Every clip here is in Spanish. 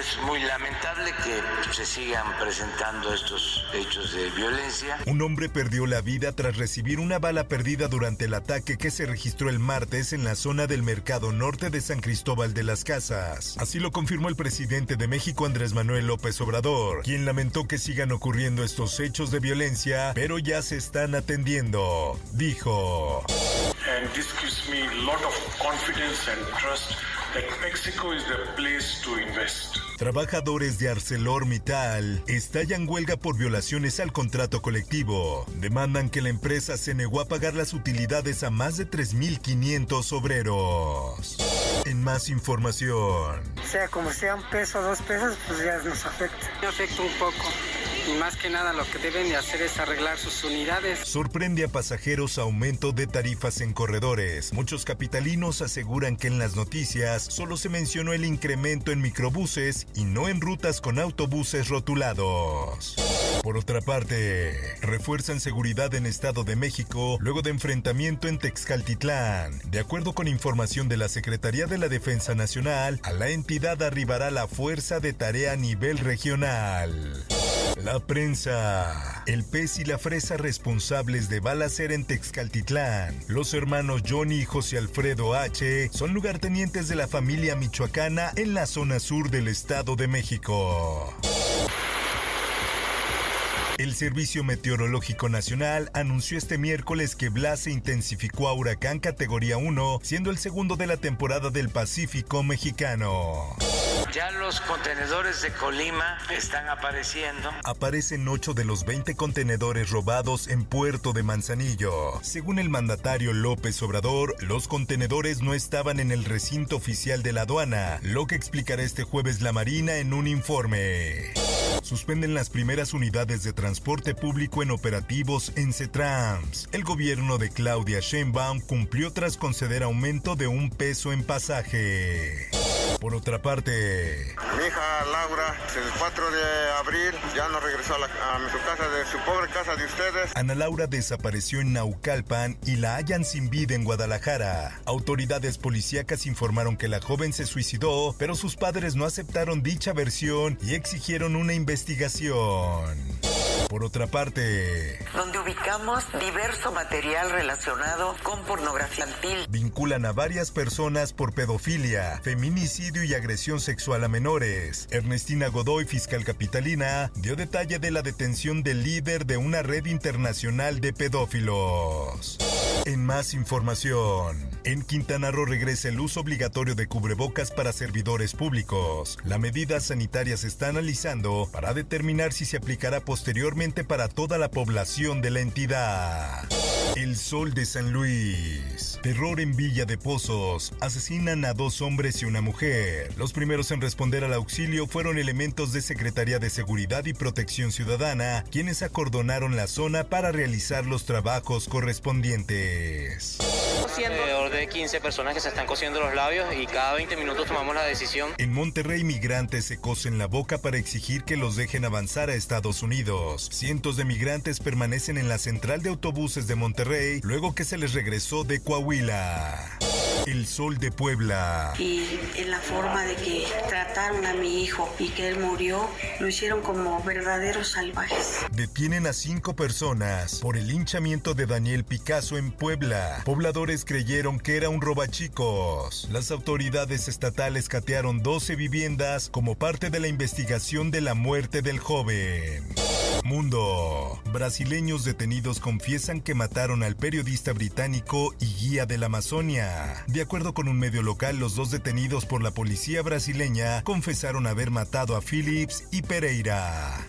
Es muy lamentable que se sigan presentando estos hechos de violencia. Un hombre perdió la vida tras recibir una bala perdida durante el ataque que se registró el martes en la zona del Mercado Norte de San Cristóbal de las Casas. Así lo confirmó el presidente de México Andrés Manuel López Obrador, quien lamentó que sigan ocurriendo estos hechos de violencia, pero ya se están atendiendo. Dijo. And this gives me a lot of confidence and trust that Mexico is the place to invest. Trabajadores de ArcelorMittal estallan huelga por violaciones al contrato colectivo. Demandan que la empresa se negó a pagar las utilidades a más de 3.500 obreros. En más información. sea como sea un peso, dos pesos, pues ya nos afecta. Me afecta un poco. Y más que nada lo que deben de hacer es arreglar sus unidades. Sorprende a pasajeros aumento de tarifas en corredores. Muchos capitalinos aseguran que en las noticias solo se mencionó el incremento en microbuses y no en rutas con autobuses rotulados. Por otra parte, refuerzan seguridad en Estado de México luego de enfrentamiento en Texcaltitlán. De acuerdo con información de la Secretaría de la Defensa Nacional, a la entidad arribará la Fuerza de Tarea a nivel regional. La prensa. El pez y la fresa responsables de balacer en Texcaltitlán. Los hermanos Johnny y José Alfredo H. son lugartenientes de la familia michoacana en la zona sur del Estado de México. El Servicio Meteorológico Nacional anunció este miércoles que Blas se intensificó a huracán categoría 1, siendo el segundo de la temporada del Pacífico mexicano. Ya los contenedores de Colima están apareciendo. Aparecen 8 de los 20 contenedores robados en Puerto de Manzanillo. Según el mandatario López Obrador, los contenedores no estaban en el recinto oficial de la aduana, lo que explicará este jueves la Marina en un informe. Suspenden las primeras unidades de transporte público en operativos en CETRANS. El gobierno de Claudia Sheinbaum cumplió tras conceder aumento de un peso en pasaje. Por otra parte, Mi hija Laura, el 4 de abril, ya no regresó a, la- a su casa, de su pobre casa de ustedes. Ana Laura desapareció en Naucalpan y la hallan sin vida en Guadalajara. Autoridades policíacas informaron que la joven se suicidó, pero sus padres no aceptaron dicha versión y exigieron una investigación. Por otra parte, donde ubicamos diverso material relacionado con pornografía vinculan a varias personas por pedofilia, feminicidio y agresión sexual a menores. Ernestina Godoy, fiscal capitalina, dio detalle de la detención del líder de una red internacional de pedófilos. En más información, en Quintana Roo regresa el uso obligatorio de cubrebocas para servidores públicos. La medida sanitaria se está analizando para determinar si se aplicará posteriormente para toda la población de la entidad. El Sol de San Luis. Terror en Villa de Pozos. Asesinan a dos hombres y una mujer. Los primeros en responder al auxilio fueron elementos de Secretaría de Seguridad y Protección Ciudadana, quienes acordonaron la zona para realizar los trabajos correspondientes. Alrededor de 15 personas que se están cosiendo los labios y cada 20 minutos tomamos la decisión. En Monterrey, migrantes se cosen la boca para exigir que los dejen avanzar a Estados Unidos. Cientos de migrantes permanecen en la central de autobuses de Monterrey luego que se les regresó de Coahuila. El Sol de Puebla. y en la forma de que trataron a mi hijo y que él murió, lo hicieron como verdaderos salvajes. Detienen a cinco personas por el linchamiento de Daniel Picasso en Puebla. Pobladores creyeron que era un robachicos. Las autoridades estatales catearon 12 viviendas como parte de la investigación de la muerte del joven. Mundo. Brasileños detenidos confiesan que mataron al periodista británico y guía de la Amazonia. De acuerdo con un medio local, los dos detenidos por la policía brasileña confesaron haber matado a Phillips y Pereira.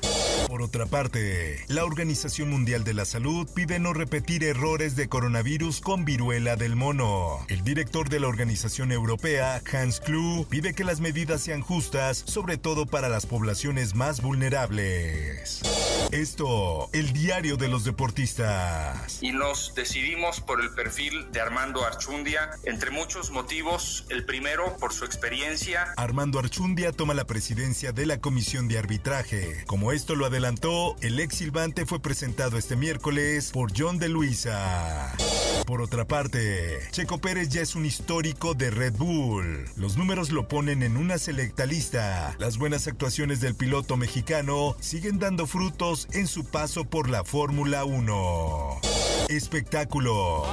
Por otra parte, la Organización Mundial de la Salud pide no repetir errores de coronavirus con viruela del mono. El director de la Organización Europea, Hans Klug, pide que las medidas sean justas, sobre todo para las poblaciones más vulnerables. Esto, el diario de los deportistas. Y nos decidimos por el perfil de Armando Archundia, entre muchos motivos. El primero, por su experiencia. Armando Archundia toma la presidencia de la Comisión de Arbitraje. Como esto lo adelantó, el ex silbante fue presentado este miércoles por John de Luisa. Por otra parte, Checo Pérez ya es un histórico de Red Bull. Los números lo ponen en una selecta lista. Las buenas actuaciones del piloto mexicano siguen dando frutos en su paso por la Fórmula 1. Espectáculos.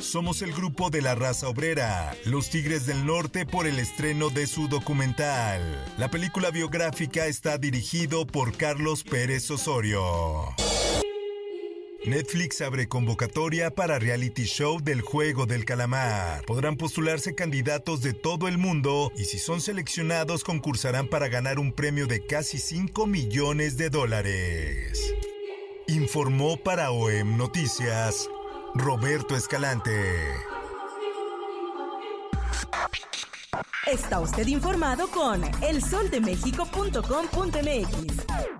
Somos el grupo de la raza obrera, los Tigres del Norte por el estreno de su documental. La película biográfica está dirigido por Carlos Pérez Osorio. Netflix abre convocatoria para reality show del juego del calamar. Podrán postularse candidatos de todo el mundo y si son seleccionados concursarán para ganar un premio de casi 5 millones de dólares. Informó para OEM Noticias Roberto Escalante. Está usted informado con elsoldemexico.com.mx.